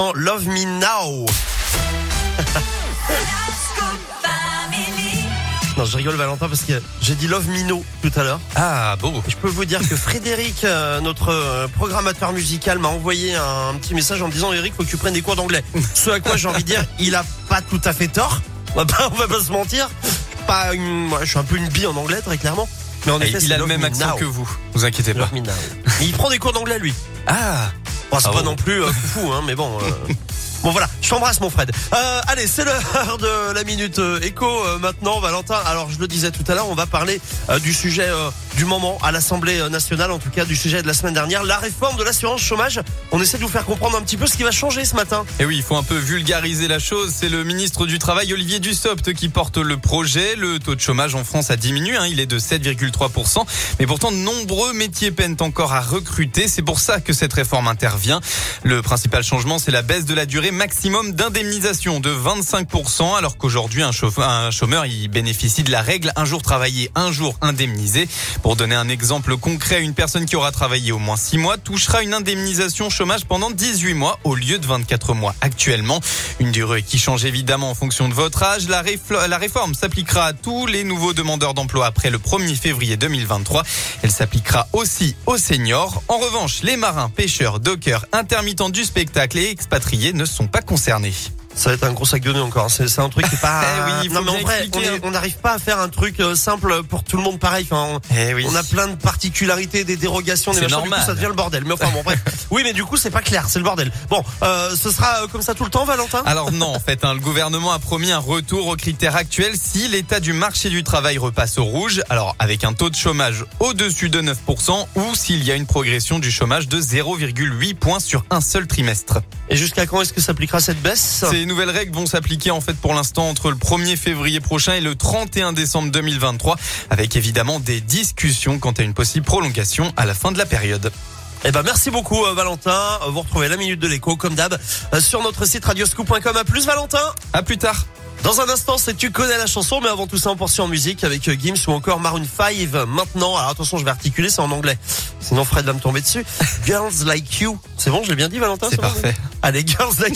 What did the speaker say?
l'instant Love Me Now. Non, je rigole Valentin parce que j'ai dit Love Me No tout à l'heure. Ah, beau. Je peux vous dire que Frédéric, euh, notre euh, programmateur musical, m'a envoyé un, petit message en me disant Eric, faut que tu prennes des cours d'anglais. Ce à quoi j'ai envie de dire, il a pas tout à fait tort. On va pas, on va pas se mentir. Pas une, moi, je suis un peu une bille en anglais très clairement. Mais en Et effet, il c'est a le même Me accent Now. que vous. Vous inquiétez pas. Love Me Now. Mais il prend des cours d'anglais lui. Ah. Bon, c'est Ah pas bon. non plus euh, fou, hein, mais bon. euh, Bon voilà, je t'embrasse mon Fred. Euh, allez, c'est l'heure de la minute euh, écho euh, maintenant, Valentin. Alors je le disais tout à l'heure, on va parler euh, du sujet euh, du moment à l'Assemblée nationale, en tout cas du sujet de la semaine dernière, la réforme de l'assurance chômage. On essaie de vous faire comprendre un petit peu ce qui va changer ce matin. Et oui, il faut un peu vulgariser la chose. C'est le ministre du Travail, Olivier Dussopt, qui porte le projet. Le taux de chômage en France a diminué. hein. Il est de 7,3%. Mais pourtant, nombreux métiers peinent encore à recruter. C'est pour ça que cette réforme intervient. Le principal changement, c'est la baisse de la durée maximum d'indemnisation de 25%, alors qu'aujourd'hui, un chômeur, il bénéficie de la règle un jour travaillé, un jour indemnisé. Donner un exemple concret, une personne qui aura travaillé au moins 6 mois touchera une indemnisation chômage pendant 18 mois au lieu de 24 mois actuellement. Une durée qui change évidemment en fonction de votre âge. La, la réforme s'appliquera à tous les nouveaux demandeurs d'emploi après le 1er février 2023. Elle s'appliquera aussi aux seniors. En revanche, les marins, pêcheurs, dockers, intermittents du spectacle et expatriés ne sont pas concernés. Ça va être un gros sac de nœuds encore. hein. C'est un truc qui est pas. Eh oui, non mais en vrai, on hein. on n'arrive pas à faire un truc euh, simple pour tout le monde pareil. Enfin, on- Eh oui. On a plein de particularités, des dérogations, des machins. Du coup, normal. ça devient le bordel. Mais enfin bon, bref. Oui, mais du coup, c'est pas clair. C'est le bordel. Bon, euh, ce sera euh, comme ça tout le temps, Valentin? Alors non, en fait, hein, le gouvernement a promis un retour aux critères actuels si l'état du marché du travail repasse au rouge. Alors avec un taux de chômage au-dessus de 9% ou s'il y a une progression du chômage de 0,8 points sur un seul trimestre. Et jusqu'à quand est-ce que s'appliquera cette baisse? Ces nouvelles règles vont s'appliquer en fait pour l'instant entre le 1er février prochain et le 31 décembre 2023 avec évidemment des discussions quant à une possible prolongation à la fin de la période. Eh ben, merci beaucoup, euh, Valentin. Euh, Vous retrouvez la minute de l'écho, comme d'hab, euh, sur notre site radioscoop.com. À plus, Valentin. À plus tard. Dans un instant, c'est tu connais la chanson, mais avant tout ça, on poursuit en musique avec Gims ou encore Maroon 5. Maintenant, alors attention, je vais articuler, c'est en anglais. Sinon, Fred va me tomber dessus. Girls Like You. C'est bon, je l'ai bien dit, Valentin C'est parfait. Allez, Girls Like